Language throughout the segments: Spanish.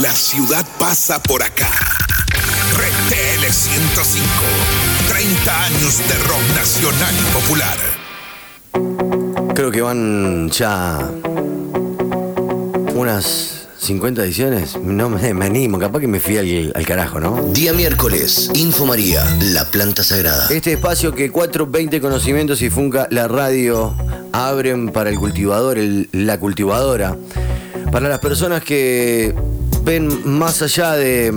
La ciudad pasa por acá. RTL 105. 30 años de rock nacional y popular. Creo que van ya unas 50 ediciones. No me, me animo, capaz que me fui al, al carajo, ¿no? Día miércoles, Info María, la planta sagrada. Este espacio que 420 Conocimientos y Funca, la radio, abren para el cultivador, el- la cultivadora. Para las personas que ven más allá de,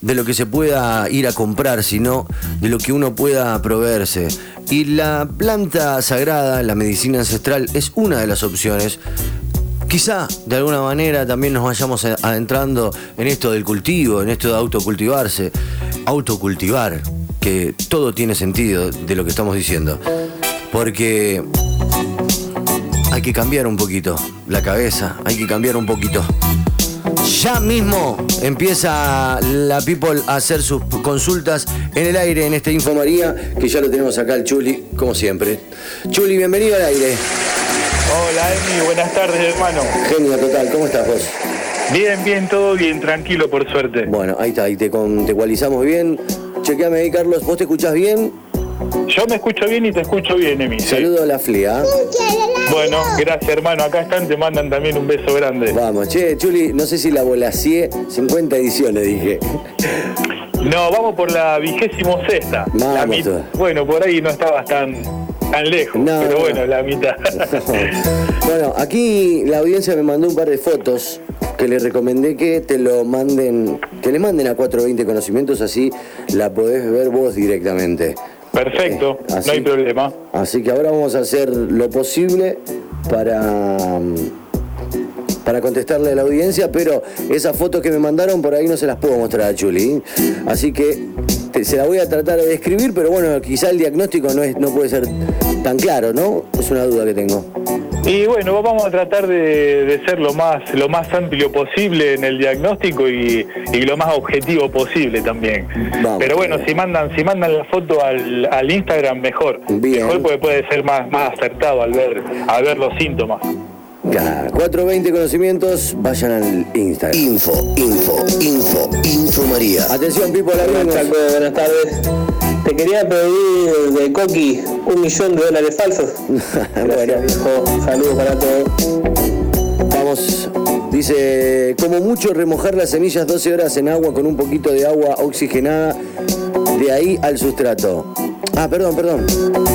de lo que se pueda ir a comprar, sino de lo que uno pueda proveerse. Y la planta sagrada, la medicina ancestral, es una de las opciones. Quizá de alguna manera también nos vayamos adentrando en esto del cultivo, en esto de autocultivarse. Autocultivar, que todo tiene sentido de lo que estamos diciendo. Porque hay que cambiar un poquito la cabeza, hay que cambiar un poquito. Ya mismo empieza la People a hacer sus consultas en el aire en este Info María, que ya lo tenemos acá el Chuli, como siempre. Chuli, bienvenido al aire. Hola Emi, buenas tardes hermano. Genio total, ¿cómo estás vos? Bien, bien, todo bien, tranquilo por suerte. Bueno, ahí está, ahí te contextualizamos bien. Chequeame ahí, Carlos, ¿vos te escuchás bien? Yo me escucho bien y te escucho bien, Emi. Saludo a la FLEA. Bueno, gracias hermano, acá están, te mandan también un beso grande. Vamos, che, Chuli, no sé si la volacié, 50 ediciones dije. No, vamos por la vigésimo sexta. La mit- bueno, por ahí no estabas tan, tan lejos, No, pero no. bueno, la mitad. bueno, aquí la audiencia me mandó un par de fotos que le recomendé que te lo manden, que le manden a 420 Conocimientos, así la podés ver vos directamente. Perfecto, Eh, así. no hay problema. Así que ahora vamos a hacer lo posible para, mm, para contestarle a la audiencia, pero esas fotos que me mandaron por ahí no se las puedo mostrar a Chuli. Así que te- se la voy a tratar de describir, pero bueno, quizá el diagnóstico no, es, no puede ser tan claro, ¿no? Es una duda que tengo. Y bueno, vamos a tratar de, de ser lo más, lo más amplio posible en el diagnóstico y, y lo más objetivo posible también. Vamos. Pero bueno, si mandan, si mandan la foto al, al Instagram mejor. Bien. Mejor porque puede ser más, más acertado al ver, al ver los síntomas. Ya, 420 Conocimientos, vayan al Instagram. Info, info, info, Info María. Atención, Pipo, la Chaco, buenas tardes. Te quería pedir de Coqui un millón de dólares falsos. bueno, viejo. Saludos para todos. Vamos, dice, como mucho remojar las semillas 12 horas en agua con un poquito de agua oxigenada, de ahí al sustrato. Ah, perdón, perdón,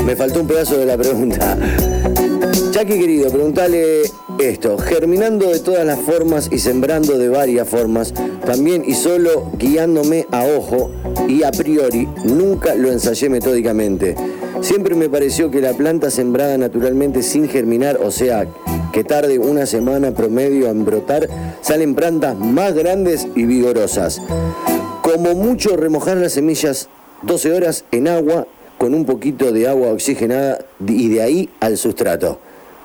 me faltó un pedazo de la pregunta. Jackie querido, preguntale esto, germinando de todas las formas y sembrando de varias formas, también y solo guiándome a ojo y a priori, nunca lo ensayé metódicamente. Siempre me pareció que la planta sembrada naturalmente sin germinar, o sea, que tarde una semana promedio en brotar, salen plantas más grandes y vigorosas. Como mucho remojar las semillas 12 horas en agua con un poquito de agua oxigenada y de ahí al sustrato.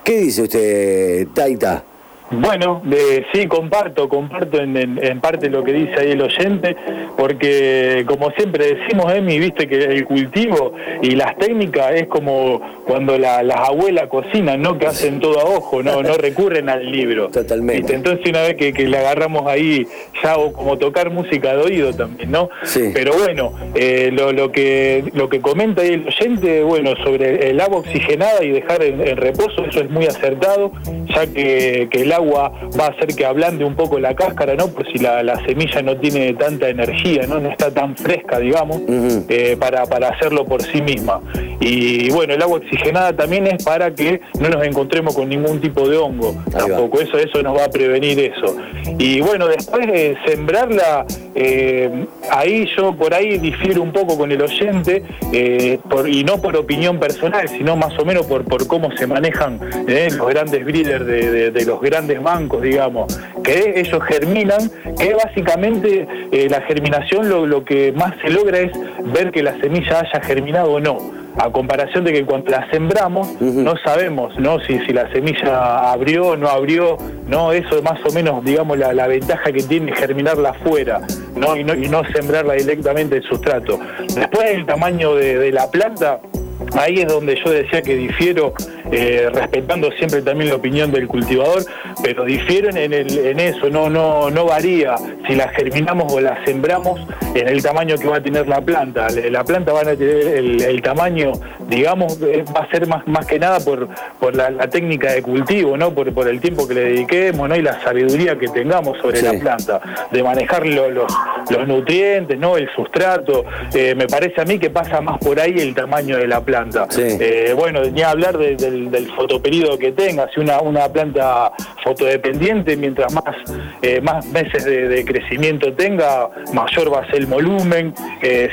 ¿Qué dice usted, Taita? Bueno, de, sí, comparto, comparto en, en- en parte lo que dice ahí el oyente, porque como siempre decimos, Emi, viste que el cultivo y las técnicas es como cuando la- las abuelas cocinan, ¿no? Que hacen todo a ojo, no, no recurren al libro. Totalmente. ¿Viste? Entonces una vez que, que le agarramos ahí, ya o como tocar música de oído también, ¿no? Sí. Pero bueno, eh, lo, lo que lo que comenta ahí el oyente, bueno, sobre el agua oxigenada y dejar en, en reposo, eso es muy acertado, ya que, que el agua va a hacer que ablande un poco la cáscara, ¿no? Por si la, la semilla no tiene tanta energía, ¿no? No está tan fresca, digamos, eh, para, para hacerlo por sí misma. Y bueno, el agua oxigenada también es para que no nos encontremos con ningún tipo de hongo, Ahí va. tampoco eso, eso nos va a prevenir eso. Y bueno, después de sembrarla, eh, ahí yo por ahí difiero un poco con el oyente, eh, por- y no por opinión personal, sino más o menos por, por cómo se manejan eh, los grandes breeders de, de- de los grandes bancos, digamos, que ellos germinan, que básicamente eh, la germinación lo, lo que más se logra es ver que la semilla haya germinado o no. A comparación de que cuando la sembramos, no sabemos ¿no? Si, si la semilla abrió o no abrió, no eso es más o menos digamos la, la ventaja que tiene germinarla afuera ¿no? Y, no, y no sembrarla directamente en sustrato. Después el tamaño de, de la planta, ahí es donde yo decía que difiero eh, respetando siempre también la opinión del cultivador, pero difieren en, el, en eso, no, no, no varía si la germinamos o la sembramos en el tamaño que va a tener la planta. La planta va a tener el, tamaño, digamos, eh, va a ser más, más que nada por, por la, técnica de cultivo, ¿no? Por, por el tiempo que le dediquemos ¿no? y la sabiduría que tengamos sobre la planta, de manejar los, los nutrientes, ¿no? el sustrato. Eh, me parece a mí que pasa más por ahí el tamaño de la planta. Eh, bueno, ni hablar del, del fotoperíodo que tenga, si una, una planta fotodependiente, mientras más, eh, más meses de, crecimiento tenga, mayor va a ser el volumen.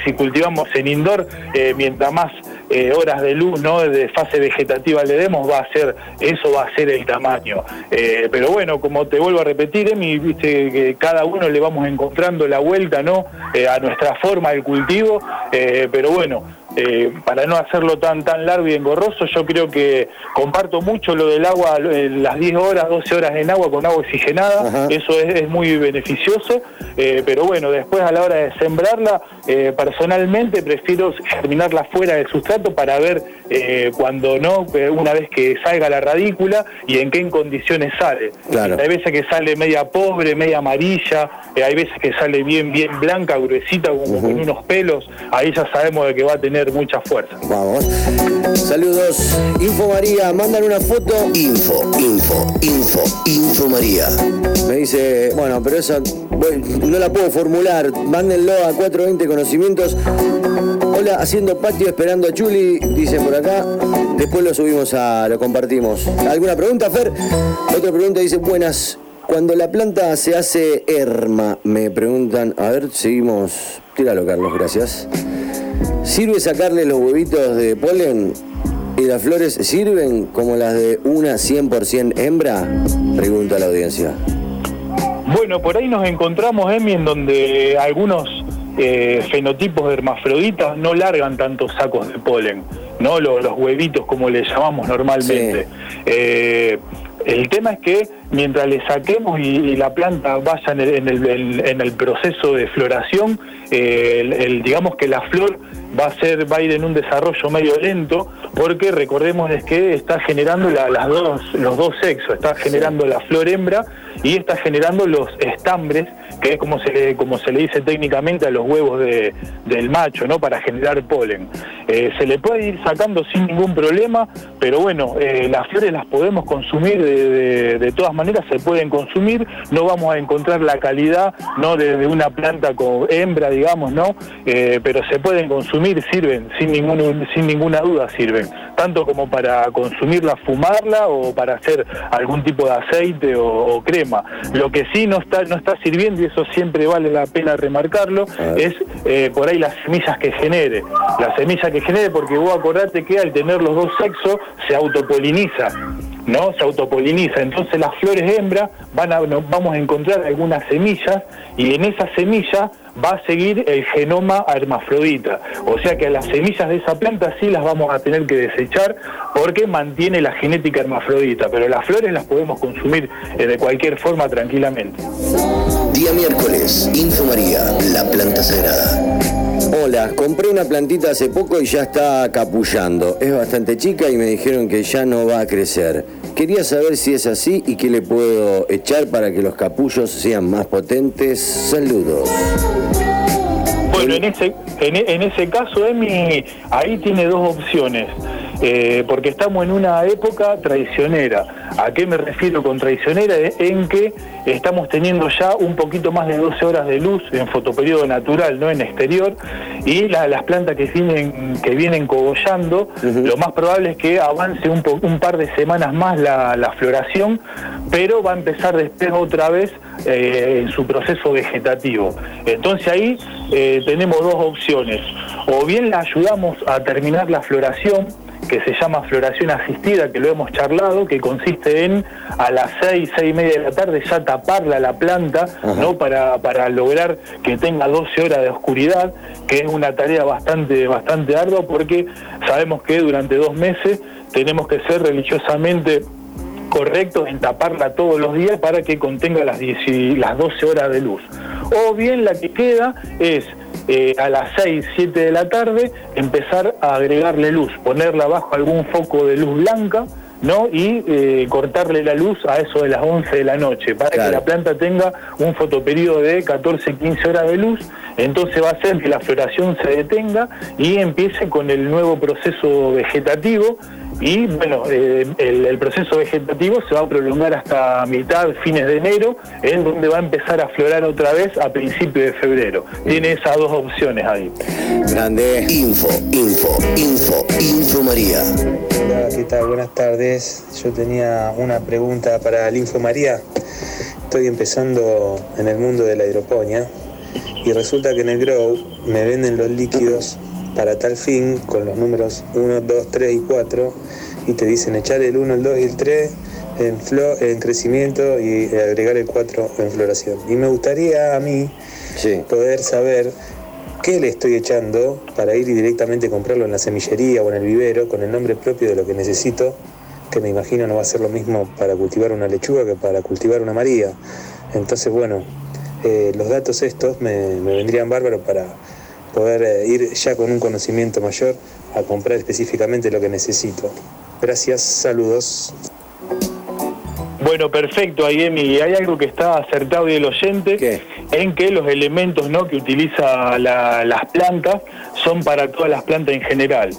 si cultivamos en indoor, mientras más eh, horas de luz, ¿no? De fase vegetativa le demos, va a ser, eso va a ser el tamaño. Eh, pero bueno, como te vuelvo a repetir, Emi, viste que cada uno le vamos encontrando la vuelta, ¿no? Eh, a nuestra forma del cultivo, pero bueno, eh, para no hacerlo tan tan largo y engorroso, yo creo que comparto mucho lo del agua, eh, las 10 horas, 12 horas en agua con agua oxigenada, eso es, muy beneficioso, eh, pero bueno, después a la hora de sembrarla, personalmente prefiero germinarla fuera del sustrato para ver cuando no, una vez que salga la radícula y en qué condiciones sale. Hay veces que sale media pobre, media amarilla, hay veces que sale bien, bien blanca, gruesita, como con unos pelos, ahí ya sabemos de que va a tener mucha fuerza. Vamos. Saludos. Info María, mandan una foto. Info, info, info, info María. Me dice, bueno, pero esa no la puedo formular. Mándenlo a 420 conocimientos. Hola, haciendo patio esperando a Chuli, dicen por acá. Después lo subimos a, lo compartimos. ¿Alguna pregunta, Fer? Otra pregunta dice, buenas. Cuando la planta se hace herma, me preguntan, a ver, seguimos. Tíralo, Carlos, gracias. ¿Sirve sacarle los huevitos de polen? ¿Y las flores sirven como las de una 100% hembra? Pregunta la audiencia. Bueno, por ahí nos encontramos, Emi, en donde algunos eh, fenotipos de hermafroditas no largan tantos sacos de polen, ¿no? Los, huevitos, como le llamamos normalmente. Eh, el tema es que mientras le saquemos y, la planta vaya en el, en el, proceso de floración, eh, digamos que la flor va a ser va a ir en un desarrollo medio lento porque recordemos que está generando las dos los dos sexos está generando la flor hembra y está generando los estambres que es como se le como se le dice técnicamente a los huevos de, del macho no para generar polen. Eh, se le puede ir sacando sin ningún problema pero bueno eh, las flores las podemos consumir de, todas maneras se pueden consumir no vamos a encontrar la calidad no de, una planta con hembra digamos no eh, pero se pueden consumir sirven, sin, ningún, sin ninguna duda sirven, tanto como para consumirla, fumarla o para hacer algún tipo de aceite o, crema. Lo que sí no está, no está sirviendo, y eso siempre vale la pena remarcarlo, es eh, por ahí las semillas que genere. Las semillas que genere, porque vos acordate que al tener los dos sexos se autopoliniza. ¿No? Se autopoliniza. Entonces las flores hembra van a, vamos a encontrar algunas semillas y en esa semilla va a seguir el genoma hermafrodita. O sea que a las semillas de esa planta sí las vamos a tener que desechar porque mantiene la genética hermafrodita, pero las flores las podemos consumir eh, de cualquier forma tranquilamente. Día miércoles, Info María, la planta sagrada. Hola, compré una plantita hace poco y ya está capullando. Es bastante chica y me dijeron que ya no va a crecer. Quería saber si es así y qué le puedo echar para que los capullos sean más potentes. Saludos. Bueno, en ese, en, ese caso, Emi, ahí tiene dos opciones. Eh, porque estamos en una época traicionera. ¿A qué me refiero con traicionera? En que estamos teniendo ya un poquito más de 12 horas de luz en fotoperiodo natural, no en exterior, y las plantas que vienen, que vienen cogollando, lo más probable es que avance un, un par de semanas más la, floración, pero va a empezar después otra vez eh, en su proceso vegetativo. Entonces ahí eh, tenemos dos opciones. O bien la ayudamos a terminar la floración, que se llama floración asistida, que lo hemos charlado, que consiste en a las seis, seis y media de la tarde ya taparla la planta, ¿no? Para, para lograr que tenga 12 horas de oscuridad, que es una tarea bastante, bastante ardua porque sabemos que durante dos meses tenemos que ser religiosamente correctos en taparla todos los días para que contenga las, las 12 horas de luz. O bien la que queda es eh, a las 6, 7 de la tarde empezar a agregarle luz, ponerla bajo algún foco de luz blanca ¿no? Y eh, cortarle la luz a eso de las 11 de la noche, para que la planta tenga un fotoperiodo de 14, 15 horas de luz, entonces va a hacer que la floración se detenga y empiece con el nuevo proceso vegetativo y bueno, eh, el, proceso vegetativo se va a prolongar hasta mitad, fines de enero, en donde va a empezar a florar otra vez a principios de febrero. Tiene esas dos opciones ahí. Grande. Info, info, info, info María. Hola, ¿qué tal? Buenas tardes. Yo tenía una pregunta para el Info María. Estoy empezando en el mundo de la hidroponía y resulta que en el Grow me venden los líquidos para tal fin con los números 1, 2, 3 y 4 y te dicen echar el 1, el 2 y el 3 en, en crecimiento y agregar el 4 en floración. Y me gustaría a mí poder saber qué le estoy echando para ir y directamente comprarlo en la semillería o en el vivero con el nombre propio de lo que necesito, que me imagino no va a ser lo mismo para cultivar una lechuga que para cultivar una María. Entonces, bueno, eh, los datos estos me, me vendrían bárbaros para poder eh, ir ya con un conocimiento mayor a comprar específicamente lo que necesito. Gracias, saludos. Bueno, perfecto, Ayemi. Hay algo que está acertado y el oyente, en que los elementos ¿no? que utiliza las plantas son para todas las plantas en general.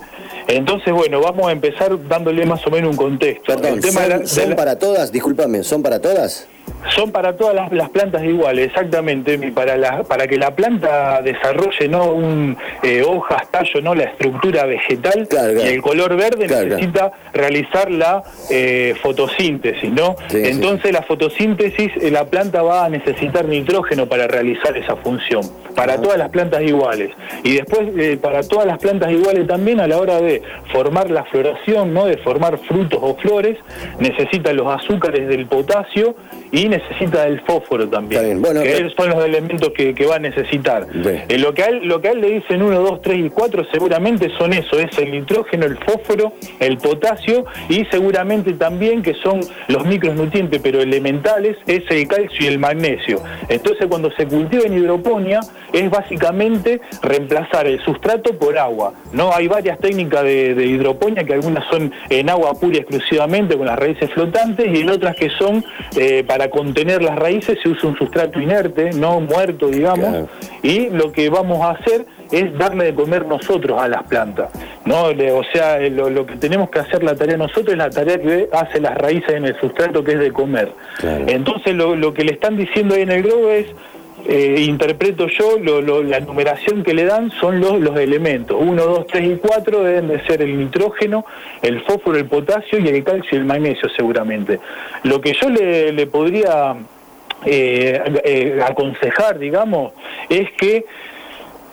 Entonces, bueno, vamos a empezar dándole más o menos un contexto. el tema ¿son, ¿son para todas? Discúlpame, ¿son para todas? Son para todas las, plantas iguales, exactamente, para, para que la planta desarrolle no un eh, hojas, tallo, no la estructura vegetal y el color verde necesita realizar la eh, fotosíntesis, ¿no? Entonces la fotosíntesis, eh, la planta va a necesitar nitrógeno para realizar esa función, para ah. todas las plantas iguales. Y después para todas las plantas iguales también a la hora de formar la floración, ¿no? De formar frutos o flores, necesita los azúcares del potasio y necesita el fósforo también, bueno, que son los elementos que, va a necesitar. Eh, lo, que a él, lo que a él le dicen 1, 2, 3 y 4 seguramente son eso, es el nitrógeno, el fósforo, el potasio y seguramente también que son los micronutrientes pero elementales, es el calcio y el magnesio. Entonces cuando se cultiva en hidroponía es básicamente reemplazar el sustrato por agua. No hay varias técnicas de, de hidroponía que algunas son en agua pura exclusivamente con las raíces flotantes y en otras que son eh, para contener las raíces se usa un sustrato inerte, no muerto, digamos, y lo que vamos a hacer es darle de comer nosotros a las plantas. ¿no? o sea, lo, que tenemos que hacer la tarea nosotros es la tarea que hace las raíces en el sustrato, que es de comer. Entonces, lo, lo que le están diciendo ahí en el globo es eh, interpreto yo, la numeración que le dan son los, los elementos. 1, 2, 3 y 4 deben de ser el nitrógeno, el fósforo, el potasio y el calcio y el magnesio seguramente. Lo que yo le, le podría eh, eh, aconsejar, digamos, es que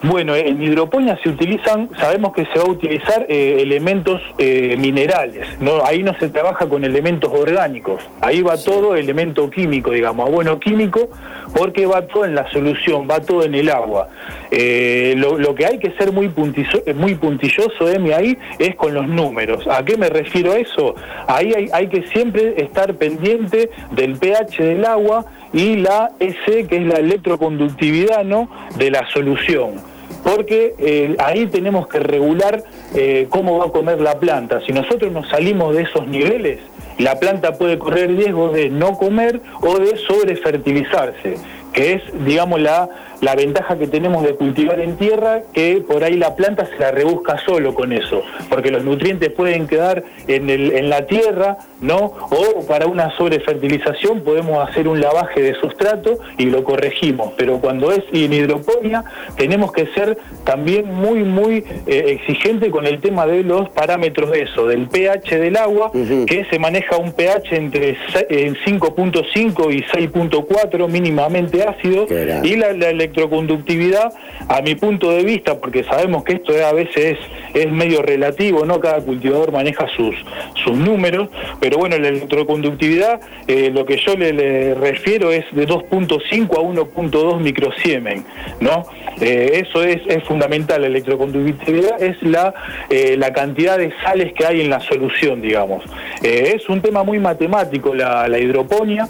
bueno, en hidroponía se utilizan, sabemos que se va a utilizar eh, elementos eh, minerales, ¿no? ahí no se trabaja con elementos orgánicos, ahí va todo elemento químico, digamos, bueno químico, porque va todo en la solución, va todo en el agua. Eh, lo, que hay que ser muy, puntilloso, muy puntilloso, Emi, ahí es con los números. ¿A qué me refiero a eso? Ahí hay, hay que siempre estar pendiente del pH del agua y la S, que es la electroconductividad ¿no? de la solución porque eh, ahí tenemos que regular eh, cómo va a comer la planta. Si nosotros nos salimos de esos niveles, la planta puede correr riesgo de no comer o de sobrefertilizarse, que es, digamos, la la ventaja que tenemos de cultivar en tierra, que por ahí la planta se la rebusca solo con eso, porque los nutrientes pueden quedar en, el, en la tierra, ¿no? O para una sobrefertilización podemos hacer un lavaje de sustrato y lo corregimos, pero cuando es en hidroponía tenemos que ser también muy, muy eh, exigente con el tema de los parámetros de eso, del pH del agua, que se maneja un pH entre 5.5 y 6.4 mínimamente ácido, y la, la electroconductividad, a mi punto de vista, porque sabemos que esto a veces es, medio relativo, ¿no? Cada cultivador maneja sus, sus números, pero bueno, la electroconductividad, eh, lo que yo le, refiero es de 2.5 a 1.2 microsiemen, ¿no? Eh, eso es, es, fundamental, la electroconductividad es la, eh, la cantidad de sales que hay en la solución, digamos. es un tema muy matemático la hidroponía,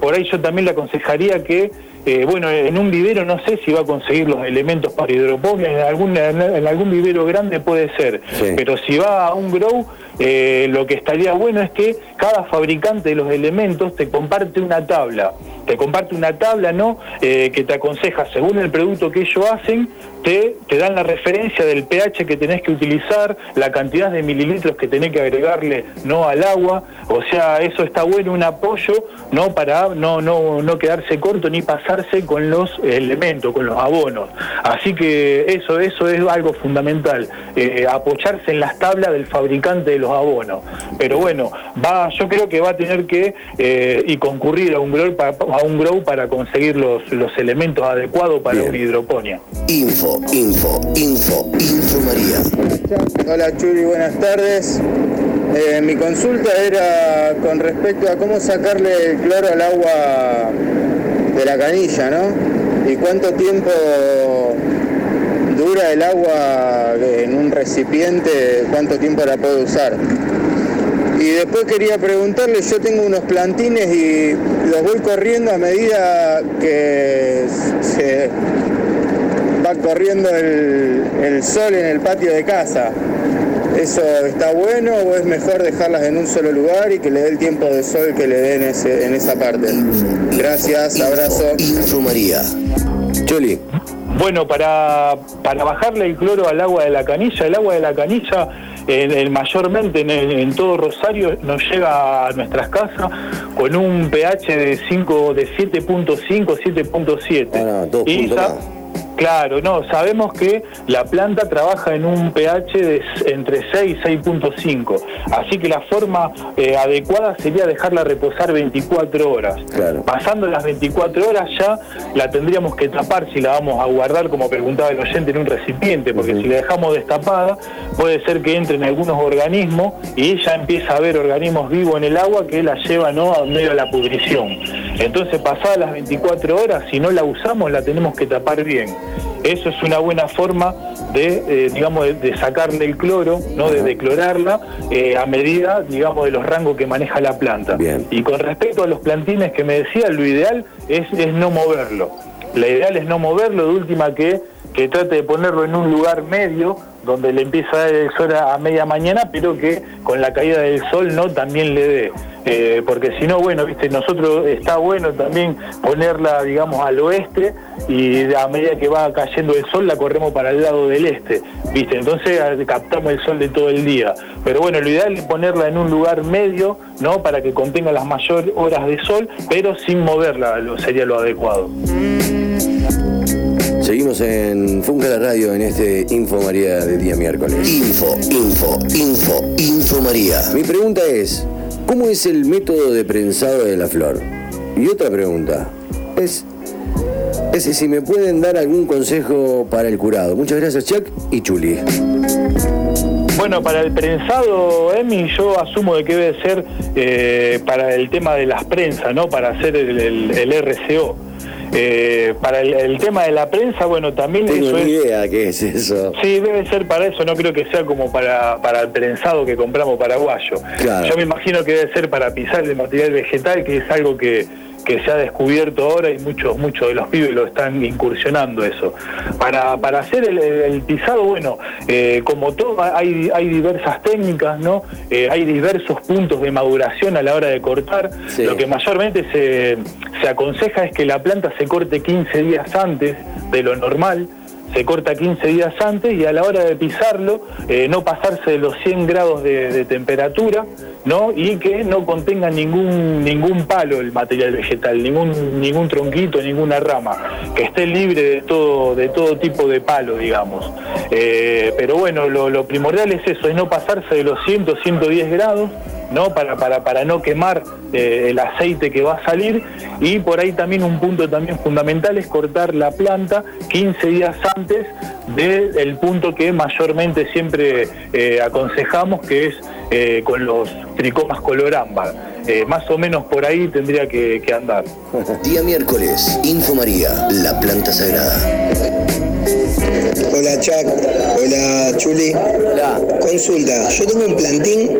por ahí yo también le aconsejaría que eh, bueno, en un vivero no sé si va a conseguir los elementos para hidroponía, en algún, en algún vivero grande puede ser, pero si va a un grow, eh, lo que estaría bueno es que cada fabricante de los elementos te comparte una tabla, te comparte una tabla, ¿no? Eh, que te aconseja, según el producto que ellos hacen, te, te dan la referencia del pH que tenés que utilizar, la cantidad de mililitros que tenés que agregarle, ¿no? Al agua, o sea, eso está bueno, un apoyo, ¿no? Para no, no, no quedarse corto ni pasarse con los elementos, con los abonos. Así que eso, eso es algo fundamental, eh, apoyarse en las tablas del fabricante de los abonos. Pero bueno, va, yo creo que va a tener que eh, y concurrir a un grow para, a un grow para conseguir los, los elementos adecuados para una hidroponía. Info, info, info, info María. Hola Churi, buenas tardes. Eh, mi consulta era con respecto a cómo sacarle el cloro al agua de la canilla, ¿no? Y cuánto tiempo dura el agua en un recipiente, cuánto tiempo la puedo usar. Y después quería preguntarle, yo tengo unos plantines y los voy corriendo a medida que se va corriendo el, sol en el patio de casa. ¿Eso está bueno o es mejor dejarlas en un solo lugar y que le dé el tiempo de sol que le den en esa parte? Gracias, abrazo. Info María. Choli. Bueno, para, para bajarle el cloro al agua de la canilla, el agua de la canilla en, mayormente en, todo Rosario nos llega a nuestras casas con un pH de 5 de 7.5 7.7 ah, Claro, no, sabemos que la planta trabaja en un pH de entre 6 y 6.5, así que la forma eh, adecuada sería dejarla reposar 24 horas. Pasando las 24 horas ya la tendríamos que tapar si la vamos a guardar, como preguntaba el oyente, en un recipiente, porque si la dejamos destapada puede ser que entren algunos organismos y ella empieza a ver organismos vivos en el agua que la lleva ¿no? a medio de la pudrición. Entonces, pasadas las 24 horas, si no la usamos, la tenemos que tapar bien. Eso es una buena forma de, eh, digamos, de, sacarle el cloro, no, de declorarla eh, a medida, digamos, de los rangos que maneja la planta. Y con respecto a los plantines que me decía, lo ideal es, es no moverlo. La ideal es no moverlo, de última que, que trate de ponerlo en un lugar medio, donde le empieza a dar el sol a media mañana, pero que con la caída del sol no también le dé. Eh, porque si no, bueno, viste, nosotros está bueno también ponerla, digamos, al oeste y a medida que va cayendo el sol la corremos para el lado del este, viste, entonces captamos el sol de todo el día. Pero bueno, lo ideal es ponerla en un lugar medio, ¿no? Para que contenga las mayores horas de sol, pero sin moverla, lo, sería lo adecuado. Seguimos en Funca la Radio en este Info María de día miércoles. Info, info, info, info María. Mi pregunta es, ¿Cómo es el método de prensado de la flor? Y otra pregunta, es, es si me pueden dar algún consejo para el curado. Muchas gracias, Chuck y Chuli. Bueno, para el prensado, Emi, yo asumo de que debe ser eh, para el tema de las prensas, ¿no? Para hacer el RCO. Eh, para el, tema de la prensa, bueno, también Tengo eso idea qué es eso. Sí, debe ser para eso, no creo que sea como para, para el prensado que compramos paraguayo. Yo me imagino que debe ser para pisar el material vegetal, que es algo que que se ha descubierto ahora y muchos muchos de los pibes lo están incursionando eso. Para, para hacer el, pisado, bueno, eh, como todo, hay, hay diversas técnicas, ¿no? Eh, hay diversos puntos de maduración a la hora de cortar. Lo que mayormente se, se aconseja es que la planta se corte 15 días antes de lo normal se corta 15 días antes y a la hora de pisarlo eh, no pasarse de los 100 grados de, temperatura ¿no? y que no contenga ningún, ningún palo el material vegetal, ningún, ningún tronquito, ninguna rama, que esté libre de todo, de todo tipo de palo, digamos. Eh, pero bueno, lo, lo primordial es eso, es no pasarse de los 100, 110 grados ¿no? Para, para, para no quemar eh, el aceite que va a salir y por ahí también un punto también fundamental es cortar la planta 15 días antes del punto que mayormente siempre eh, aconsejamos que es eh, con los tricomas color ámbar. más o menos por ahí tendría que, que andar. Día miércoles, Info María, la planta sagrada. Hola Chuck, hola Chuli. Hola. Consulta, yo tengo un plantín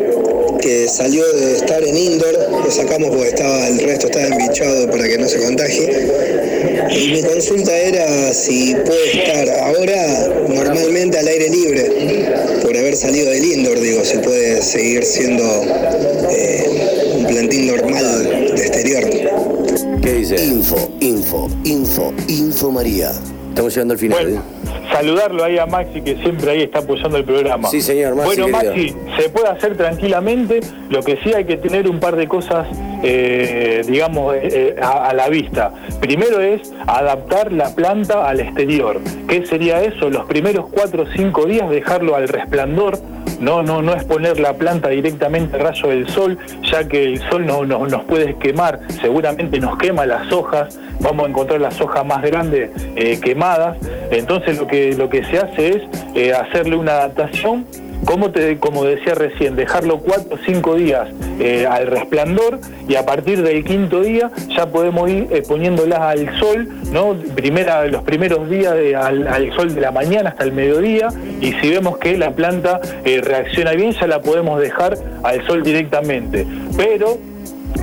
que salió de estar en indoor, lo sacamos porque estaba el resto estaba embichado para que no se contagie. Y mi consulta era si puede estar ahora normalmente al aire libre, por haber salido del indoor, digo, si puede seguir siendo eh, un plantín normal de exterior. ¿Qué dice? Info, info, info, info María. Estamos llegando al final. Bueno, ¿eh? Saludarlo ahí a Maxi que siempre ahí está apoyando el programa. Sí, señor, Maxi, Bueno, querido. Maxi, se puede hacer tranquilamente, lo que sí hay que tener un par de cosas, eh, digamos, eh, eh, a, a la vista. Primero es adaptar la planta al exterior. ¿Qué sería eso? Los primeros cuatro o cinco días dejarlo al resplandor. No, no, no es poner la planta directamente al rayo del sol, ya que el sol no, no- nos puede quemar, seguramente nos quema las hojas, vamos a encontrar las hojas más grandes eh, quemadas. Entonces lo que, lo que se hace es eh, hacerle una adaptación como, te, como decía recién, dejarlo cuatro o cinco días eh, al resplandor y a partir del quinto día ya podemos ir eh, poniéndolas al sol, ¿no? Primera, los primeros días al, sol de la mañana hasta el mediodía y si vemos que la planta eh, reacciona bien ya la podemos dejar al sol directamente. Pero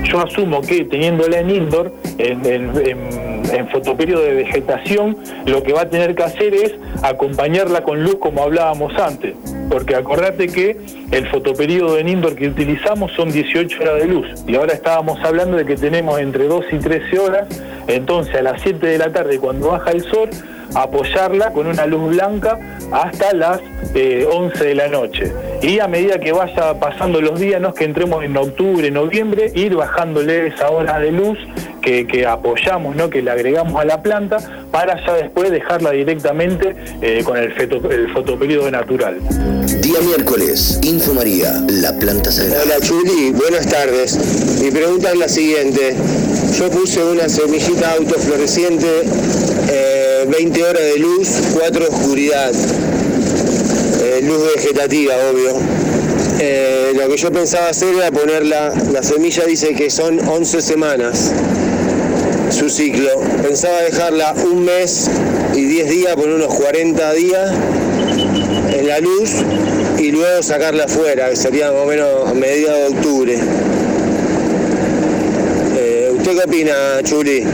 yo asumo que teniéndola en indoor, en, en- en fotoperiodo de vegetación, lo que va a tener que hacer es acompañarla con luz como hablábamos antes. Porque acordate que el fotoperiodo en indoor que utilizamos son 18 horas de luz. Y ahora estábamos hablando de que tenemos entre 2 y 13 horas. Entonces a las 7 de la tarde cuando baja el sol, apoyarla con una luz blanca hasta las eh, 11 de la noche. Y a medida que vaya pasando los días, no es que entremos en octubre, noviembre, ir bajándole esa hora de luz que, que apoyamos, ¿no? que le agregamos a la planta, para ya después dejarla directamente eh, con el, feto- el fotoperiodo natural. Día miércoles, Info María, la planta sagrada. Hola Chuli, buenas tardes. Mi pregunta es la siguiente. Yo puse una semillita autofloreciente, eh, 20 horas de luz, 4 de oscuridad. Eh, luz vegetativa, obvio. Eh, lo que yo pensaba hacer era ponerla, la semilla dice que son 11 semanas su ciclo. Pensaba dejarla un mes y 10 días, poner unos 40 días en la luz y luego sacarla afuera, que sería más o menos a mediados de octubre. Eh, ¿Usted qué opina, Chuli?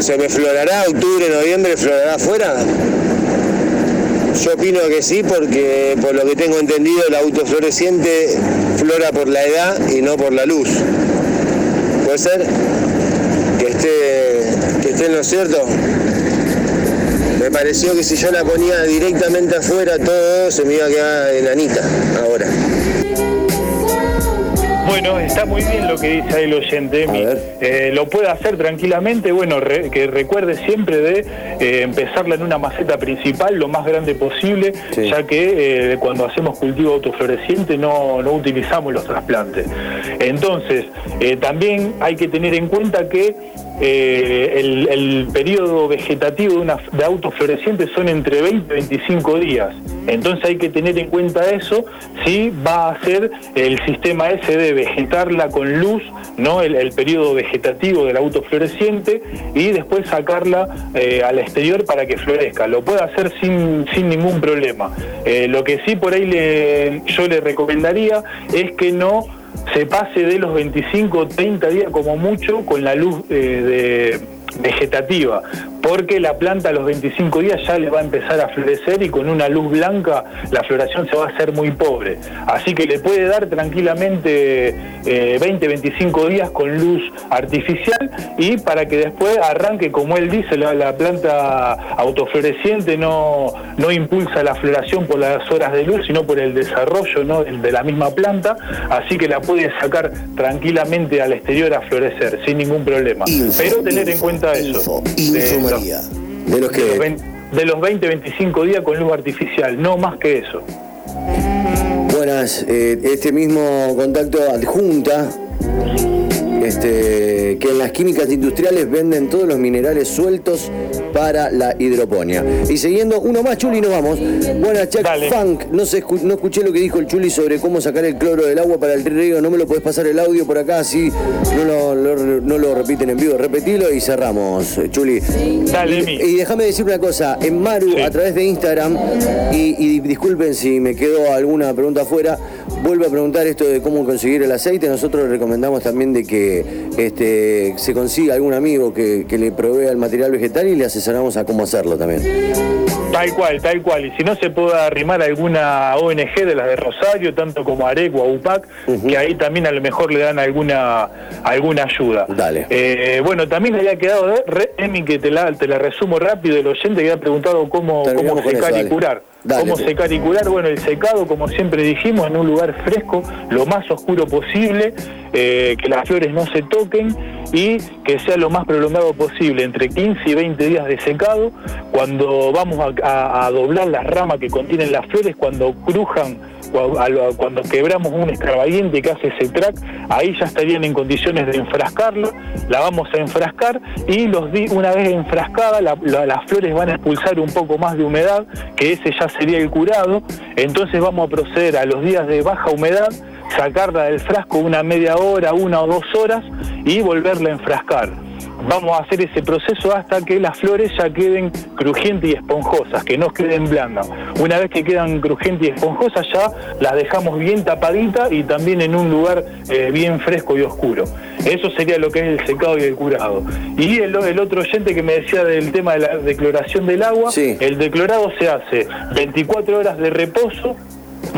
¿Se me florará octubre, noviembre, florará afuera? Yo opino que sí, porque por lo que tengo entendido, el autofloreciente flora por la edad y no por la luz. ¿Puede ser? Que esté, que esté en lo cierto. Me pareció que si yo la ponía directamente afuera, todo se me iba a quedar enanita ahora. Bueno, está muy bien lo que dice ahí el oyente, Emi. Eh, lo puede hacer tranquilamente, bueno, re- que recuerde siempre de eh, empezarla en una maceta principal lo más grande posible, ya que eh, cuando hacemos cultivo autofloreciente no, no utilizamos los trasplantes. Entonces, también hay que tener en cuenta que eh, el, periodo vegetativo de, una, de son entre 20 y 25 días. Entonces hay que tener en cuenta eso si va a ser el sistema ese de vegetarla con luz, no el, periodo vegetativo del autofloreciente y después sacarla eh, al exterior para que florezca. Lo puede hacer sin, sin ningún problema. Eh, lo que sí por ahí le, yo le recomendaría es que no se pase de los 25 o 30 días como mucho con la luz eh, de vegetativa, porque la planta a los 25 días ya le va a empezar a florecer y con una luz blanca la floración se va a hacer muy pobre. Así que le puede dar tranquilamente eh, 20, 25 días con luz artificial y para que después arranque, como él dice, la, la planta autofloreciente no, no impulsa la floración por las horas de luz, sino por el desarrollo ¿no? de la misma planta, así que la puede sacar tranquilamente al exterior a florecer sin ningún problema. Pero tener en cuenta eso. de los- De los que. de los 20 de los 20, 25 días con luz artificial, no más que eso. Buenas, eh, este mismo contacto adjunta este, que en las químicas industriales venden todos los minerales sueltos para la hidroponía. Y siguiendo, uno más, Chuli, nos vamos. Buenas, Chuck Funk. No, se escu- no escuché lo que dijo el Chuli sobre cómo sacar el cloro del agua para el riego. No me lo podés pasar el audio por acá, así no lo, lo- no lo repiten en vivo. Repetilo y cerramos, Chuli. Dale, y, y déjame decir una cosa. En Maru, a través de Instagram, y, y disculpen si me quedó alguna pregunta afuera, vuelve a preguntar esto de cómo conseguir el aceite, nosotros recomendamos también de que este, se consiga algún amigo que, que le provea el material vegetal y le asesoramos a cómo hacerlo también. Tal cual, tal cual. Y si no se puede arrimar alguna ONG de las de Rosario, tanto como Areco o UPAC, que ahí también a lo mejor le dan alguna alguna ayuda. Dale. Eh, bueno, también le había quedado, Emi, que te la, te la resumo rápido, el oyente que había preguntado cómo, Terminamos cómo secar eso, y curar. Dale, cómo secar y curar, bueno, el secado, como siempre dijimos, en un lugar fresco, lo más oscuro posible, eh, que las flores no se toquen y que sea lo más prolongado posible, entre 15 y 20 días de secado, cuando vamos a, a- a doblar las ramas que contienen las flores, cuando crujan, cuando quebramos un escarbadiente que hace ese track, ahí ya estarían en condiciones de enfrascarlo, la vamos a enfrascar y una vez enfrascada la- la- las flores van a expulsar un poco más de humedad, que ese ya sería el curado, entonces vamos a proceder a los días de baja humedad, sacarla del frasco una media hora, una o dos horas y volverla a enfrascar. Vamos a hacer ese proceso hasta que las flores ya queden crujientes y esponjosas, que no queden blandas. Una vez que quedan crujientes y esponjosas ya las dejamos bien tapaditas y también en un lugar eh, bien fresco y oscuro. Eso sería lo que es el secado y el curado. Y el, el otro oyente que me decía del tema de la decloración del agua, Sí. el declorado se hace 24 horas de reposo,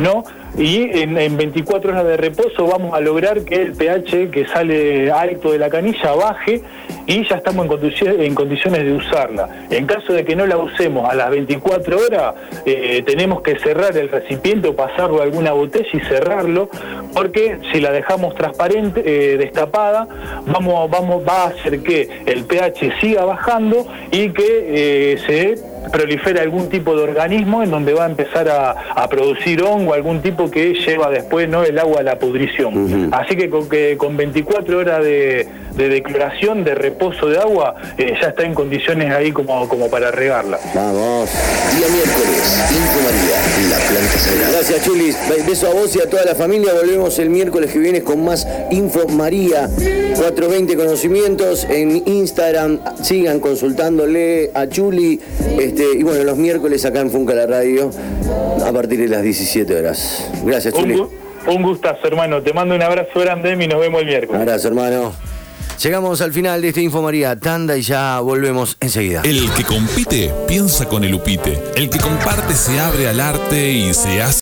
¿no? Y en, en 24 horas de reposo vamos a lograr que el pH que sale alto de la canilla baje y ya estamos en, condici- en condiciones de usarla. En caso de que no la usemos a las 24 horas, eh, tenemos que cerrar el recipiente o pasarlo a alguna botella y cerrarlo, porque si la dejamos transparente, eh, destapada, vamos, vamos, va a hacer que el pH siga bajando y que eh, se prolifera algún tipo de organismo en donde va a empezar a, a producir hongo, algún tipo que lleva después no el agua a la pudrición. Así que con, que con 24 horas de, de declaración, de reposo de agua, eh, ya está en condiciones ahí como, como para regarla. Vamos. Día miércoles, Info María, la planta sagrada. Gracias, Chulis. Be- Beso a vos y a toda la familia. Volvemos el miércoles que viene con más Info María. 420 Conocimientos en Instagram. Sigan consultándole a Chuli. Este, y bueno, los miércoles acá en Funca la Radio a partir de las 17 horas. Gracias, Un, Chuli. gu- un gustazo, hermano. Te mando un abrazo grande y nos vemos el Un miércoles. abrazo, hermano. Llegamos al final de este Info María Tanda y ya volvemos enseguida. El que compite piensa con el upite. El que comparte se abre al arte y se hace